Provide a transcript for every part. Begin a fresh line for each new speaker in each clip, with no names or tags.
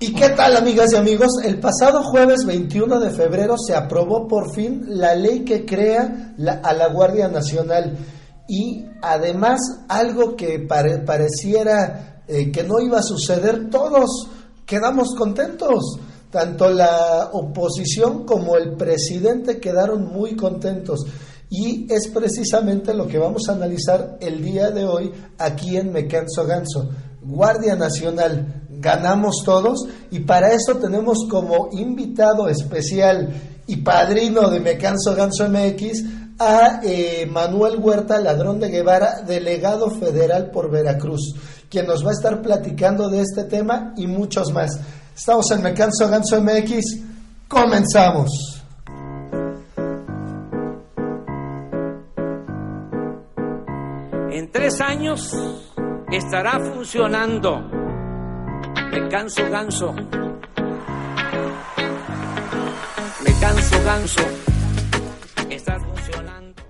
¿Y qué tal, amigas y amigos? El pasado jueves 21 de febrero se aprobó por fin la ley que crea a la Guardia Nacional y además algo que pareciera eh, que no iba a suceder, todos quedamos contentos. Tanto la oposición como el presidente quedaron muy contentos. Y es precisamente lo que vamos a analizar el día de hoy aquí en Me Canso Ganso. Guardia Nacional, ganamos todos y para eso tenemos como invitado especial y padrino de Me Canso Ganso MX a eh, Manuel Huerta Ladrón de Guevara, delegado federal por Veracruz, quien nos va a estar platicando de este tema y muchos más. Estamos en Me Canso Ganso MX, comenzamos.
En tres años estará funcionando me canso ganso. Me canso ganso. Estás funcionando.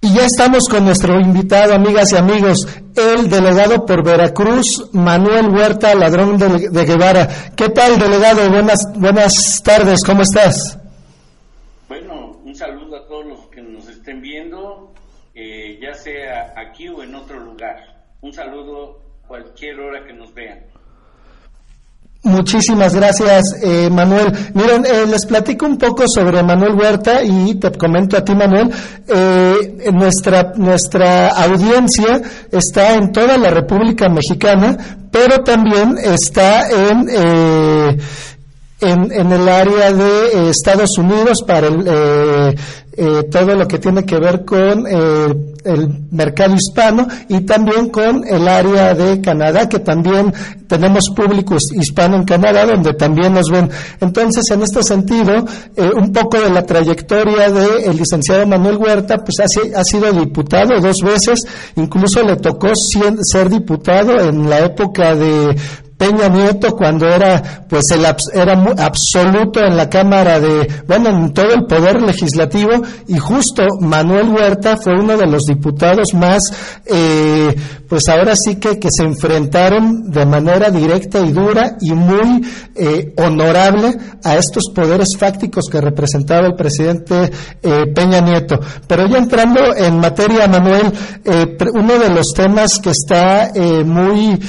Y ya estamos con nuestro invitado, amigas y amigos, el delegado por Veracruz, Manuel Huerta, ladrón de, Guevara. ¿Qué tal, delegado? Buenas, buenas tardes, ¿cómo estás?
Bueno, un saludo a todos los que nos estén viendo, eh, ya sea aquí o en otro lugar. Un saludo cualquier hora que nos vean.
Muchísimas gracias, eh, Manuel. Miren, eh, les platico un poco sobre Manuel Huerta y te comento a ti, Manuel. Eh, nuestra, nuestra audiencia está en toda la República Mexicana, pero también está en, eh, en, en, el área de Estados Unidos para el, todo lo que tiene que ver con el mercado hispano y también con el área de Canadá, que también tenemos públicos hispano en Canadá, donde también nos ven. Entonces, en este sentido, eh, un poco de la trayectoria del licenciado Manuel Huerta, pues ha, ha, sido diputado dos veces, incluso le tocó ser diputado en la época de Peña Nieto cuando era pues el era absoluto en la Cámara de bueno en todo el poder legislativo y justo Manuel Huerta fue uno de los diputados más eh, pues ahora sí que, que se enfrentaron de manera directa y dura y muy eh, honorable a estos poderes fácticos que representaba el presidente eh, Peña Nieto. Pero ya entrando en materia Manuel uno de los temas que está muy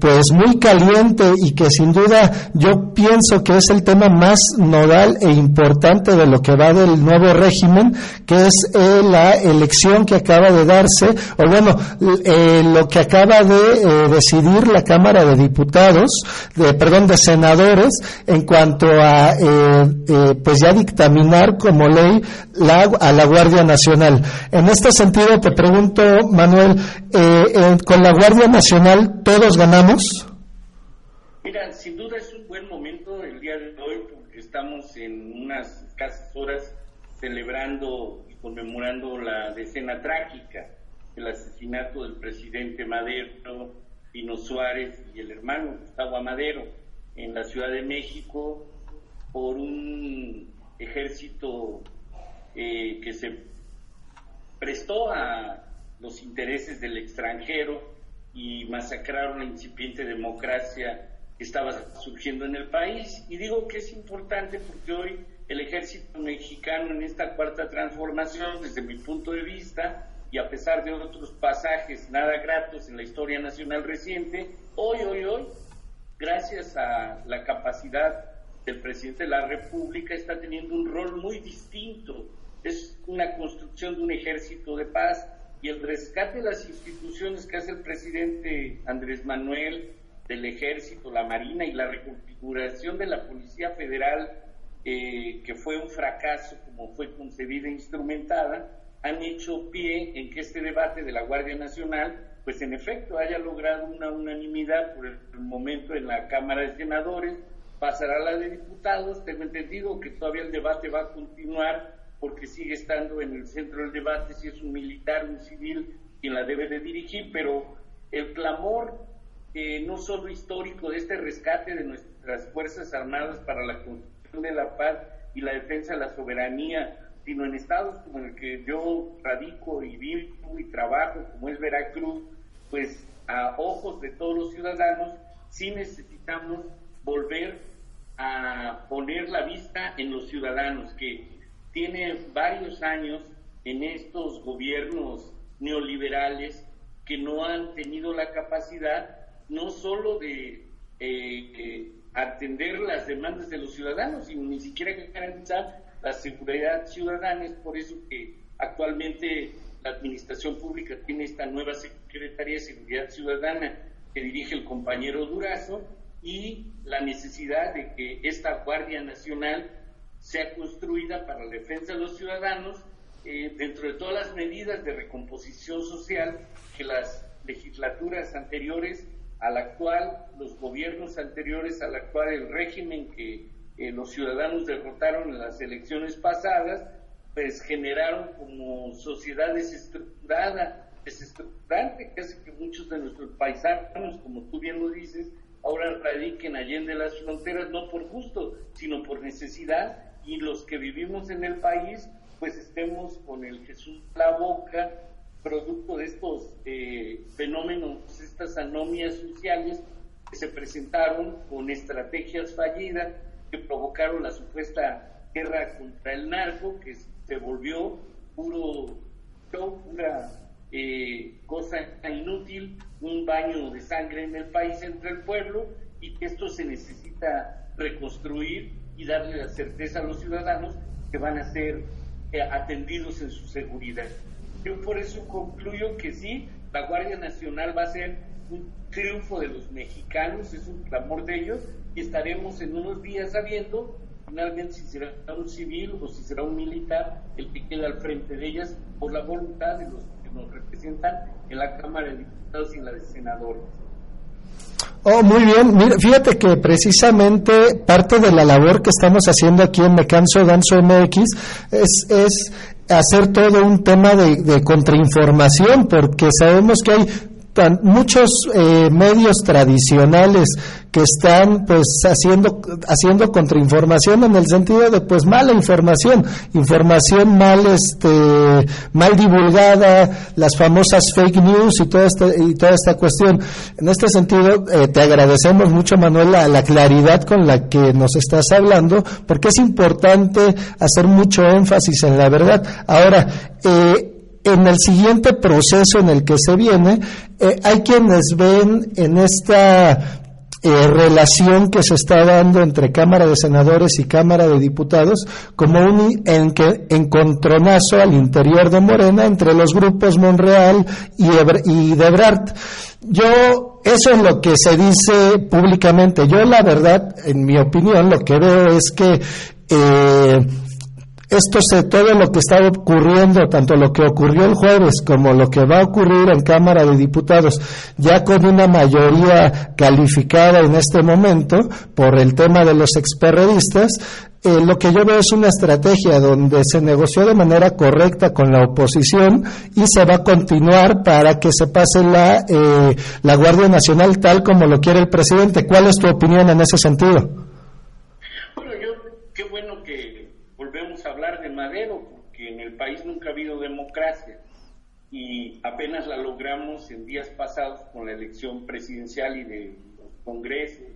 pues muy caliente y que sin duda yo pienso que es el tema más nodal e importante de lo que va del nuevo régimen, que es eh, la elección que acaba de darse, o bueno, eh, lo que acaba de eh, decidir la Cámara de Diputados, de, perdón, de senadores, en cuanto a, pues ya dictaminar como ley la, a la Guardia Nacional. En este sentido, te pregunto, Manuel, con la Guardia Nacional todos ganamos.
Sin duda es un buen momento. El día de hoy porque estamos en unas escasas horas celebrando y conmemorando la decena trágica del asesinato del presidente Madero, Pino Suárez y el hermano Gustavo Amadero en la Ciudad de México por un ejército eh, que se prestó a los intereses del extranjero y masacraron la incipiente democracia estaba surgiendo en el país. Y digo que es importante porque hoy el ejército mexicano en esta cuarta transformación, desde mi punto de vista, y a pesar de otros pasajes nada gratos en la historia nacional reciente, hoy, hoy, hoy, gracias a la capacidad del presidente de la República, está teniendo un rol muy distinto. Es una construcción de un ejército de paz y el rescate de las instituciones que hace el presidente Andrés Manuel, del ejército, la marina y la reconfiguración de la Policía Federal, eh, que fue un fracaso como fue concebida e instrumentada, han hecho pie en que este debate de la Guardia Nacional, pues en efecto haya logrado una unanimidad por el, momento en la Cámara de Senadores, pasará a la de diputados, tengo entendido que todavía el debate va a continuar porque sigue estando en el centro del debate si es un militar, un civil quien la debe de dirigir, pero el clamor no solo histórico de este rescate de nuestras Fuerzas Armadas para la construcción de la paz y la defensa de la soberanía, sino en estados como el que yo radico y vivo y trabajo, como es Veracruz, pues a ojos de todos los ciudadanos, sí necesitamos volver a poner la vista en los ciudadanos, que tiene varios años en estos gobiernos neoliberales que no han tenido la capacidad no solo de eh, eh, atender las demandas de los ciudadanos, sino ni siquiera garantizar la seguridad ciudadana. Es por eso que actualmente la Administración Pública tiene esta nueva Secretaría de Seguridad Ciudadana que dirige el compañero Durazo y la necesidad de que esta Guardia Nacional sea construida para la defensa de los ciudadanos eh, dentro de todas las medidas de recomposición social que las legislaturas anteriores al actual, los gobiernos anteriores al actual, el régimen que eh, los ciudadanos derrotaron en las elecciones pasadas, pues generaron como sociedad desestructurada, desestructurante, que hace que muchos de nuestros paisanos, como tú bien lo dices, ahora radiquen allende las fronteras, no por gusto, sino por necesidad, y los que vivimos en el país, pues estemos con el Jesús la boca, producto de estos eh, fenómenos, estas anomias sociales que se presentaron con estrategias fallidas que provocaron la supuesta guerra contra el narco, que se volvió puro show, pura eh, cosa inútil, un baño de sangre en el país entre el pueblo y que esto se necesita reconstruir y darle la certeza a los ciudadanos que van a ser eh, atendidos en su seguridad. Yo por eso concluyo que sí, la Guardia Nacional va a ser un triunfo de los mexicanos, es un clamor de ellos, y estaremos en unos días sabiendo finalmente si será un civil o si será un militar el que queda al frente de ellas por la voluntad de los que nos representan en la Cámara de Diputados y en la de Senadores.
Oh, muy bien. Mira, fíjate que precisamente parte de la labor que estamos haciendo aquí en Me Canso Danzo MX es, es hacer todo un tema de, de contrainformación, porque sabemos que hay muchos eh, medios tradicionales que están pues haciendo haciendo contrainformación en el sentido de pues mala información. Información mal este mal divulgada las famosas fake news y toda esta y toda esta cuestión. En este sentido eh, te agradecemos mucho Manuel la, la, claridad con la que nos estás hablando porque es importante hacer mucho énfasis en la verdad. Ahora eh, en el siguiente proceso en el que se viene, eh, hay quienes ven en esta eh, relación que se está dando entre Cámara de Senadores y Cámara de Diputados como un en que, encontronazo al interior de Morena entre los grupos Monreal y, y Debrart. Yo, eso es lo que se dice públicamente. Yo, la verdad, en mi opinión, lo que veo es que eh, esto se, todo lo que está ocurriendo, tanto lo que ocurrió el jueves como lo que va a ocurrir en Cámara de Diputados, ya con una mayoría calificada en este momento por el tema de los experredistas, eh, lo que yo veo es una estrategia donde se negoció de manera correcta con la oposición y se va a continuar para que se pase la, eh, la Guardia Nacional tal como lo quiere el presidente. ¿Cuál es tu opinión en ese sentido?
Porque en el país nunca ha habido democracia y apenas la logramos en días pasados con la elección presidencial y de los congresos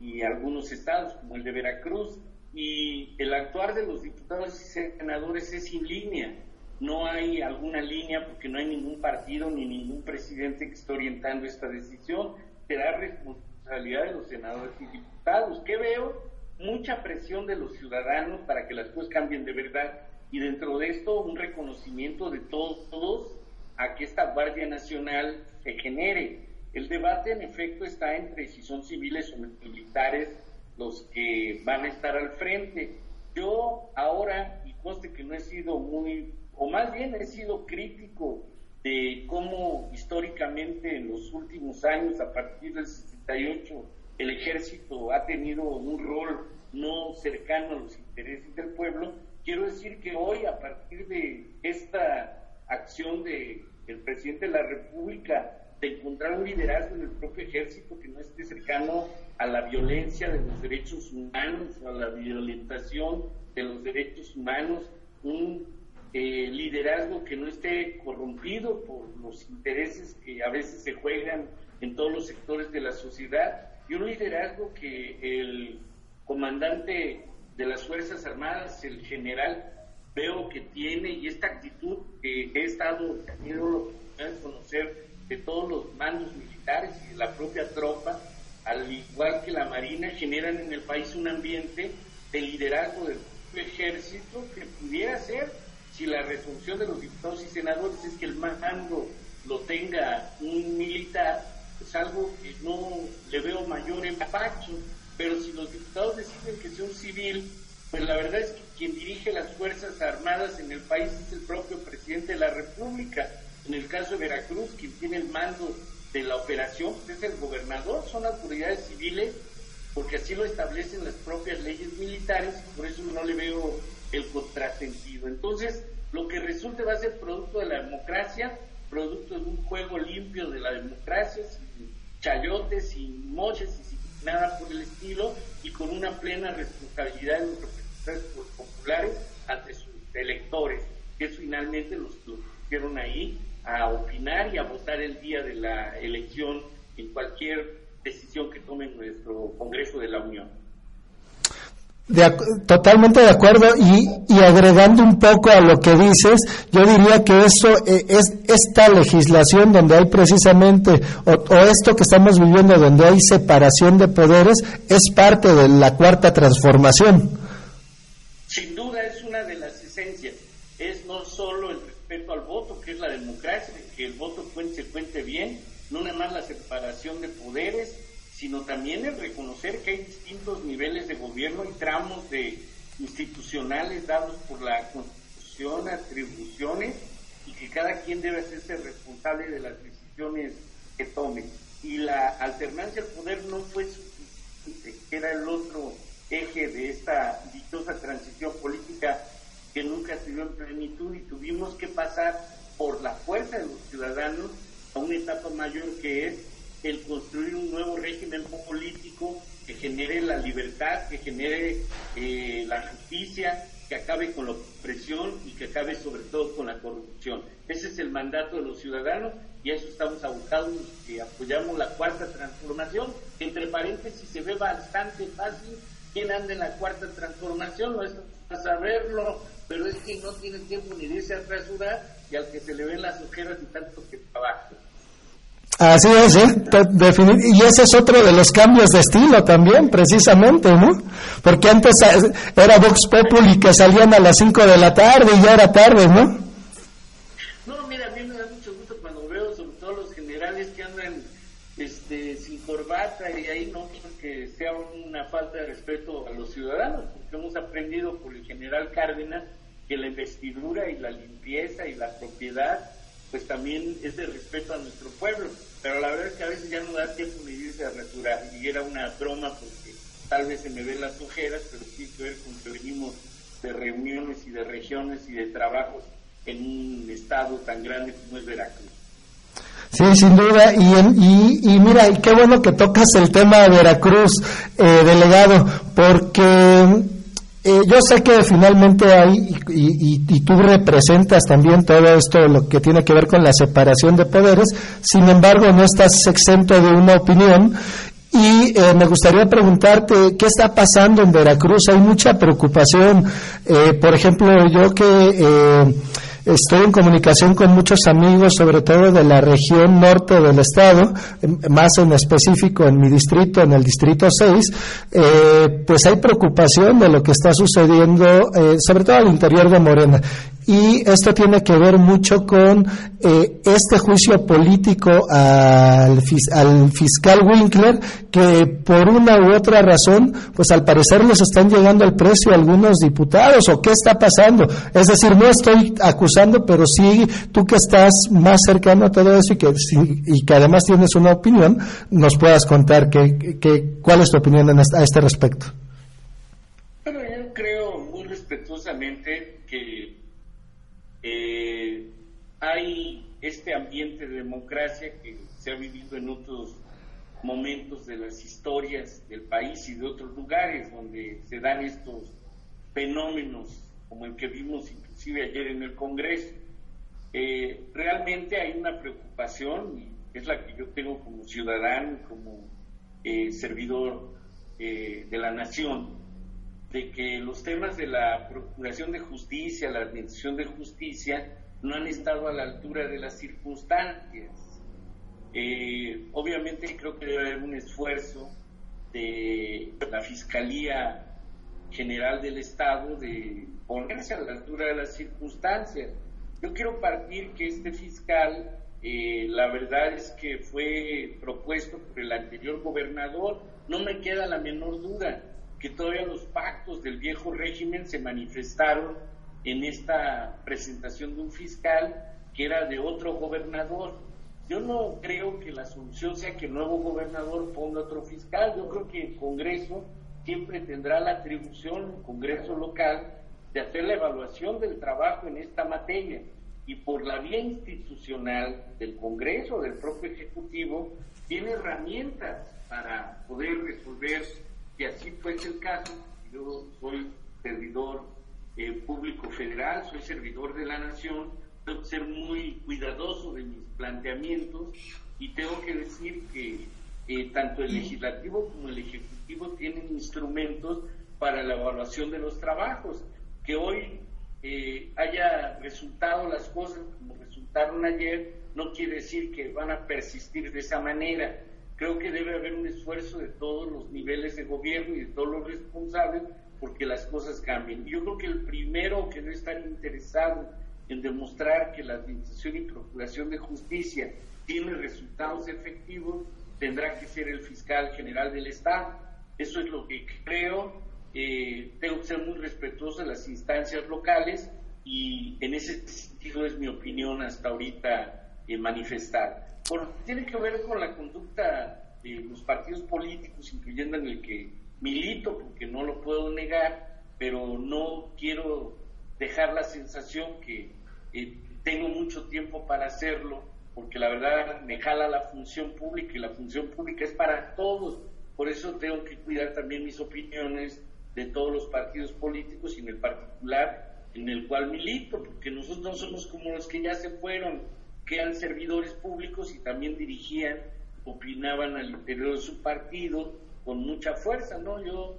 y algunos estados como el de Veracruz y el actuar de los diputados y senadores es sin línea. No hay alguna línea porque no hay ningún partido ni ningún presidente que esté orientando esta decisión. Será responsabilidad de los senadores y diputados. ¿Qué veo? Mucha presión de los ciudadanos para que las cosas cambien de verdad y dentro de esto un reconocimiento de todos, a que esta Guardia Nacional se genere. El debate en efecto está entre si son civiles o militares los que van a estar al frente. Yo ahora, y conste que no he sido muy, o más bien he sido crítico de cómo históricamente en los últimos años, a partir del 68, el ejército ha tenido un rol no cercano a los intereses del pueblo, Quiero decir que hoy, a partir de esta acción del el presidente de la República de encontrar un liderazgo en el propio ejército que no esté cercano a la violencia de los derechos humanos, a la violentación de los derechos humanos, un eh, liderazgo que no esté corrompido por los intereses que a veces se juegan en todos los sectores de la sociedad. y un liderazgo que el comandante de las Fuerzas Armadas, el general, veo que tiene y esta actitud que he estado teniendo la conocer de todos los mandos militares y de la propia tropa, al igual que la Marina, generan en el país un ambiente de liderazgo del ejército que pudiera ser, si la resolución de los diputados y senadores es que el mando lo tenga un militar, es algo que no le veo mayor empacho, pero si los diputados deciden que sea un civil, pues la verdad es que quien dirige las Fuerzas Armadas en el país es el propio presidente de la República. En el caso de Veracruz, quien tiene el mando de la operación pues, es el gobernador, son autoridades civiles, porque así lo establecen las propias leyes militares, y por eso no le veo el contrasentido. Entonces, lo que resulte va a ser producto de la democracia, producto de un juego limpio de la democracia, sin chayotes, sin moches y sin nada por el estilo, y con una plena responsabilidad de los representantes populares ante sus electores, que finalmente los, los pusieron ahí a opinar y a votar el día de la elección en cualquier decisión que tome nuestro Congreso de la Unión
totalmente de acuerdo y, y, agregando un poco a lo que dices, yo diría que eso eh, es esta legislación donde hay precisamente, o, esto que estamos viviendo donde hay separación de poderes, es parte de la cuarta transformación.
Sin duda es una de las esencias, es no solo el respeto al voto, que es la democracia, que el voto cuente, cuente bien, no nada más la separación de poderes, sino también el reconocer que hay distintos niveles de gobierno y tramos de institucionales dados por la Constitución, atribuciones, y que cada quien debe hacerse responsable de las decisiones que tome. Y la alternancia al poder no fue suficiente, era el otro eje de esta dichosa transición política que nunca se dio en plenitud y tuvimos que pasar por la fuerza de los ciudadanos a una etapa mayor que es el construir un nuevo régimen político que genere la libertad, que genere eh, la justicia, que acabe con la opresión y que acabe sobre todo con la corrupción. Ese es el mandato de los ciudadanos y a eso estamos abocados y apoyamos la cuarta transformación. Entre paréntesis se ve bastante fácil quién anda en la cuarta transformación, no es para saberlo, pero es que no tiene tiempo ni de irse a rasurar y al que se le ven las ojeras y tanto que trabaja.
Así es, ¿eh? y ese es otro de los cambios de estilo también, precisamente, ¿no? Porque antes era Vox Populi que salían a las 5 de la tarde y ya era tarde,
¿no? No, mira, a mí me da mucho gusto cuando veo sobre todo los generales que andan este, sin corbata y ahí no que sea una falta de respeto a los ciudadanos, porque hemos aprendido por el general Cárdenas que la investidura y la limpieza y la propiedad pues también es de respeto a nuestro pueblo. Pero la verdad es que a veces ya no da tiempo ni irse a retirar. Y era una broma porque tal vez se me ven las ojeras, pero sí que ver con que de reuniones y de regiones y de trabajos en un estado tan grande como es Veracruz.
Sí, sin duda. Y, y, mira, y qué bueno que tocas el tema de Veracruz, eh, delegado, porque eh, yo sé que finalmente hay, y, tú representas también todo esto, lo que tiene que ver con la separación de poderes, sin embargo no estás exento de una opinión y eh, me gustaría preguntarte qué está pasando en Veracruz. Hay mucha preocupación. Eh, por ejemplo, yo que Estoy en comunicación con muchos amigos, sobre todo de la región norte del estado, más en específico en mi distrito, en el distrito 6, eh, pues hay preocupación de lo que está sucediendo, eh, sobre todo al interior de Morena. Y esto tiene que ver mucho con eh, este juicio político al, al, fiscal Winkler, que por una u otra razón, pues al parecer les están llegando al precio algunos diputados, o qué está pasando. Es decir, no estoy acusando, pero sí tú que estás más cercano a todo eso y que, y que además tienes una opinión, nos puedas contar que, que, cuál es tu opinión a este respecto.
Bueno, yo creo muy respetuosamente eh, hay este ambiente de democracia que se ha vivido en otros momentos de las historias del país y de otros lugares donde se dan estos fenómenos como el que vimos inclusive ayer en el Congreso. Eh, realmente hay una preocupación, y es la que yo tengo como ciudadano, como eh, servidor eh, de la nación, de que los temas de la procuración de justicia, la administración de justicia, no han estado a la altura de las circunstancias. Eh, obviamente creo que debe haber un esfuerzo de la Fiscalía General del Estado de ponerse a la altura de las circunstancias. Yo quiero partir que este fiscal, eh, la verdad es que fue propuesto por el anterior gobernador, no me queda la menor duda que todavía los pactos del viejo régimen se manifestaron en esta presentación de un fiscal que era de otro gobernador. Yo no creo que la solución sea que el nuevo gobernador ponga otro fiscal. Yo creo que el Congreso siempre tendrá la atribución, el Congreso local, de hacer la evaluación del trabajo en esta materia. Y por la vía institucional del Congreso, del propio Ejecutivo, tiene herramientas para poder resolver, si así fuese el caso. Yo soy servidor eh, público federal, soy servidor de la nación, tengo que ser muy cuidadoso de mis planteamientos y tengo que decir que eh, tanto el legislativo como el ejecutivo tienen instrumentos para la evaluación de los trabajos. Que hoy eh, haya resultado las cosas como resultaron ayer no quiere decir que van a persistir de esa manera. Creo que debe haber un esfuerzo de todos los niveles de gobierno y de todos los responsables porque las cosas cambien. Yo creo que el primero que debe estar interesado en demostrar que la Administración y Procuración de Justicia tiene resultados efectivos tendrá que ser el fiscal general del Estado. Eso es lo que creo. Eh, tengo que ser muy respetuoso de las instancias locales y en ese sentido es mi opinión hasta ahorita eh, manifestar. Por, tiene que ver con la conducta de los partidos políticos, incluyendo en el que milito porque no lo puedo negar, pero no quiero dejar la sensación que eh, tengo mucho tiempo para hacerlo, porque la verdad me jala la función pública y la función pública es para todos. Por eso tengo que cuidar también mis opiniones de todos los partidos políticos y en el particular en el cual milito, porque nosotros no somos como los que ya se fueron, que eran servidores públicos y también dirigían, opinaban al interior de su partido con mucha fuerza, ¿no? Yo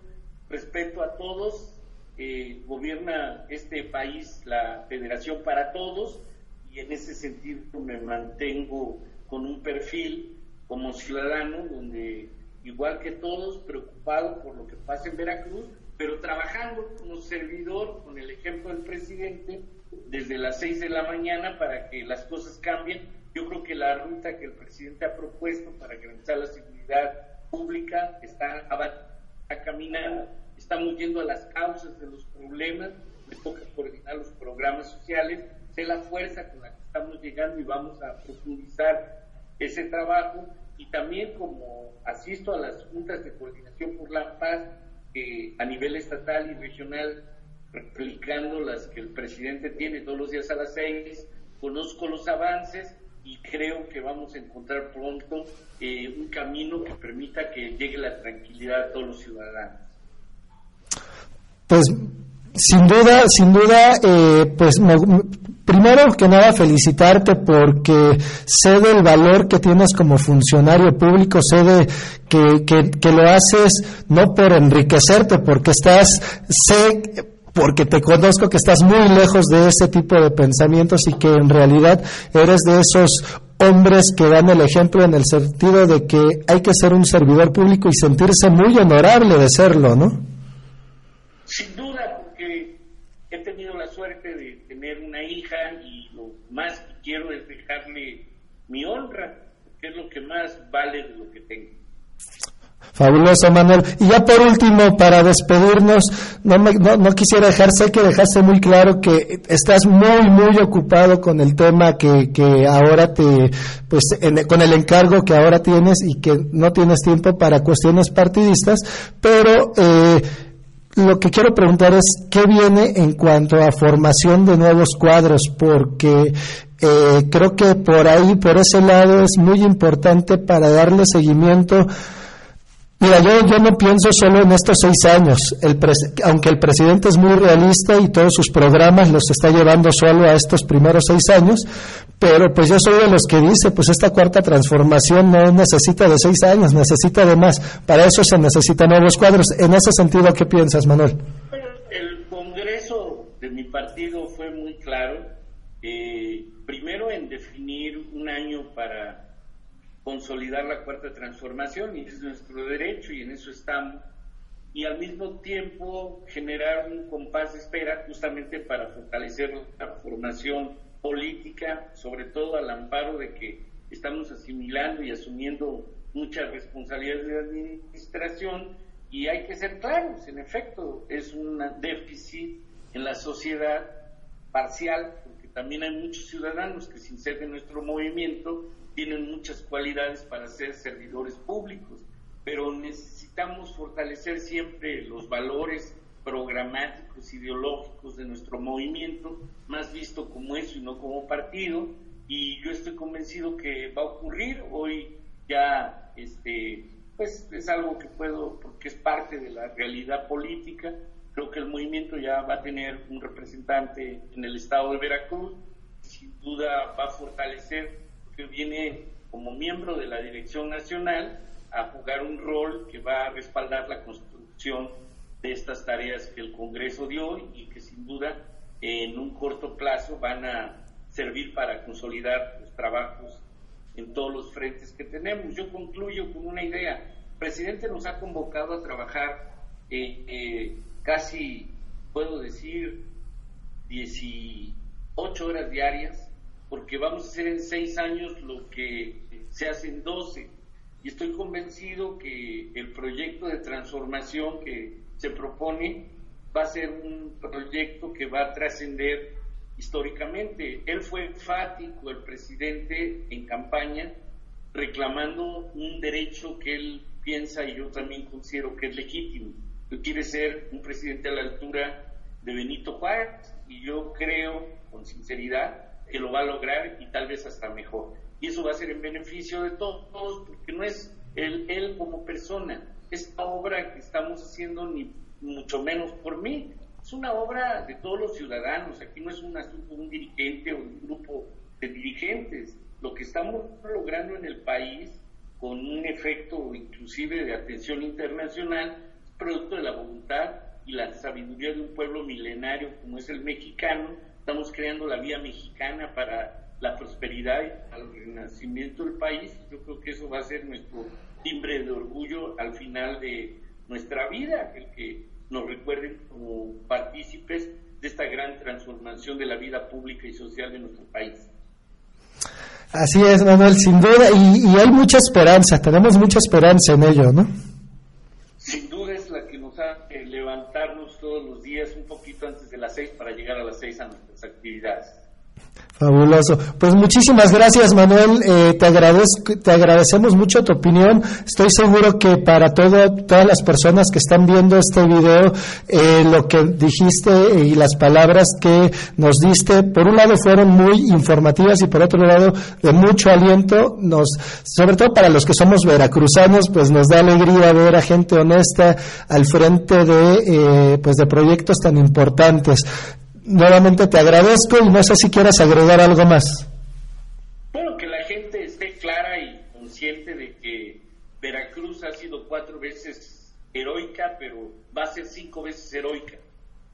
respeto a todos, eh, gobierna este país la Federación para Todos y en ese sentido me mantengo con un perfil como ciudadano donde igual que todos preocupado por lo que pasa en Veracruz, pero trabajando como servidor con el ejemplo del presidente desde las seis de la mañana para que las cosas cambien. Yo creo que la ruta que el presidente ha propuesto para garantizar la seguridad pública está, caminando, estamos yendo a las causas de los problemas, me toca coordinar los programas sociales, sé la fuerza con la que estamos llegando y vamos a profundizar ese trabajo y también como asisto a las juntas de coordinación por la paz a nivel estatal y regional, replicando las que el presidente tiene todos los días a las seis, conozco los avances y creo que vamos a encontrar pronto eh, un camino que permita que llegue la tranquilidad a todos los ciudadanos.
Pues sin duda, sin duda, eh, pues primero que nada felicitarte porque sé del valor que tienes como funcionario público, sé de que, que, que lo haces no por enriquecerte, porque estás, sé porque te conozco que estás muy lejos de ese tipo de pensamientos y que en realidad eres de esos hombres que dan el ejemplo en el sentido de que hay que ser un servidor público y sentirse muy honorable de serlo, ¿no?
Sin duda, porque he tenido la suerte de tener una hija y lo más que quiero es dejarle mi honra, que es lo que más vale de lo que tengo.
Fabuloso, Manuel. Y ya por último, para despedirnos, no, me, no, quisiera dejar, sé que dejaste muy claro que estás muy, muy ocupado con el tema que, que ahora te, pues, con el encargo que ahora tienes y que no tienes tiempo para cuestiones partidistas, pero eh, lo que quiero preguntar es qué viene en cuanto a formación de nuevos cuadros, porque eh, creo que por ahí, por ese lado, es muy importante para darle seguimiento Mira, yo, yo no pienso solo en estos seis años, el aunque el presidente es muy realista y todos sus programas los está llevando solo a estos primeros seis años, pero pues yo soy de los que dice, pues esta cuarta transformación no necesita de seis años, necesita de más. Para eso se necesitan nuevos cuadros. En ese sentido, ¿qué piensas, Manuel?
el Congreso de mi partido fue muy claro, eh, primero en definir un año para consolidar la cuarta transformación y es nuestro derecho y en eso estamos y al mismo tiempo generar un compás de espera justamente para fortalecer la formación política, sobre todo al amparo de que estamos asimilando y asumiendo muchas responsabilidades de administración y hay que ser claros, en efecto, es un déficit en la sociedad parcial, porque también hay muchos ciudadanos que sin ser de nuestro movimiento tienen muchas cualidades para ser servidores públicos, pero necesitamos fortalecer siempre los valores programáticos, ideológicos de nuestro movimiento, más visto como eso y no como partido, y yo estoy convencido que va a ocurrir. Hoy ya este pues es algo que puedo porque es parte de la realidad política. Creo que el movimiento ya va a tener un representante en el estado de Veracruz sin duda va a fortalecer que viene como miembro de la Dirección Nacional a jugar un rol que va a respaldar la construcción de estas tareas que el Congreso dio y que sin duda en un corto plazo van a servir para consolidar los trabajos en todos los frentes que tenemos. Yo concluyo con una idea. El presidente nos ha convocado a trabajar eh, eh, casi, puedo decir, 18 horas diarias porque vamos a hacer en seis años lo que se hace en doce. Y estoy convencido que el proyecto de transformación que se propone va a ser un proyecto que va a trascender históricamente. Él fue enfático, el presidente, en campaña, reclamando un derecho que él piensa y yo también considero que es legítimo. Él quiere ser un presidente a la altura de Benito Juárez y yo creo, con sinceridad, que lo va a lograr y tal vez hasta mejor. Y eso va a ser en beneficio de todos, porque no es él, él como persona. Esta obra que estamos haciendo, ni mucho menos por mí, es una obra de todos los ciudadanos. Aquí no es un asunto de un dirigente o un grupo de dirigentes. Lo que estamos logrando en el país, con un efecto inclusive de atención internacional, es producto de la voluntad y la sabiduría de un pueblo milenario como es el mexicano, Estamos creando la vía mexicana para la prosperidad y el renacimiento del país. Yo creo que eso va a ser nuestro timbre de orgullo al final de nuestra vida, el que nos recuerden como partícipes de esta gran transformación de la vida pública y social de nuestro país.
Así es, Manuel, sin duda, y, y hay mucha esperanza, tenemos mucha esperanza en ello, ¿no?
Sin duda es la que nos hace levantarnos todos los días un poquito antes de las seis para llegar a las seis a actividades.
Fabuloso. Pues muchísimas gracias, Manuel. Eh, te, agradezco, te agradecemos mucho tu opinión. Estoy seguro que para todo, todas las personas que están viendo este video, eh, lo que dijiste y las palabras que nos diste, por un lado fueron muy informativas y por otro lado de mucho aliento. Nos, sobre todo para los que somos veracruzanos, pues nos da alegría ver a gente honesta al frente de, eh, pues de proyectos tan importantes nuevamente te agradezco y no sé si quieres agregar algo más.
Bueno, que la gente esté clara y consciente de que Veracruz ha sido cuatro veces heroica, pero va a ser cinco veces heroica,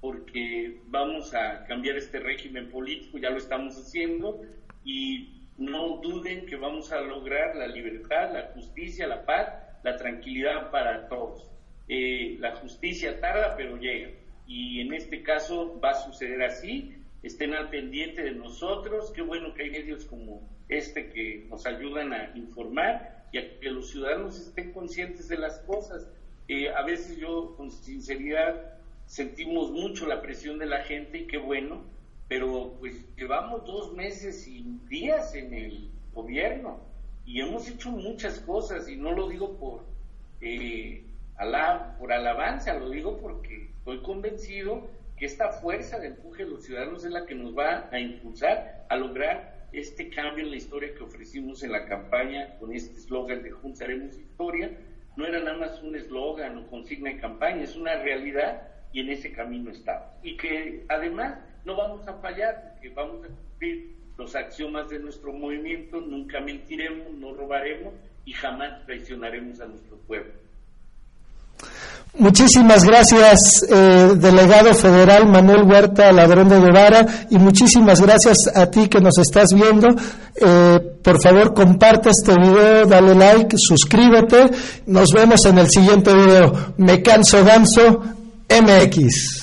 porque vamos a cambiar este régimen político, ya lo estamos haciendo, y no duden que vamos a lograr la libertad, la justicia, la paz, la tranquilidad para todos. Eh, la justicia tarda, pero llega y en este caso va a suceder así. Estén al pendiente de nosotros. Qué bueno que hay medios como este que nos ayudan a informar y a que los ciudadanos estén conscientes de las cosas. Eh, a veces yo, con sinceridad, sentimos mucho la presión de la gente y qué bueno, pero pues llevamos dos meses y días en el gobierno y hemos hecho muchas cosas y no lo digo por, eh, por alabanza, lo digo porque Estoy convencido que esta fuerza de empuje de los ciudadanos es la que nos va a impulsar a lograr este cambio en la historia que ofrecimos en la campaña con este eslogan de Juntaremos Historia, no era nada más un eslogan o consigna de campaña, es una realidad y en ese camino estamos. Y que además no vamos a fallar, que vamos a cumplir los axiomas de nuestro movimiento, nunca mentiremos, no robaremos y jamás traicionaremos a nuestro pueblo.
Muchísimas gracias, eh, delegado federal Manuel Huerta Ladrón de Guevara, y muchísimas gracias a ti que nos estás viendo. Eh, por favor, comparte este video, dale like, suscríbete. Nos vemos en el siguiente video. Me canso ganso MX.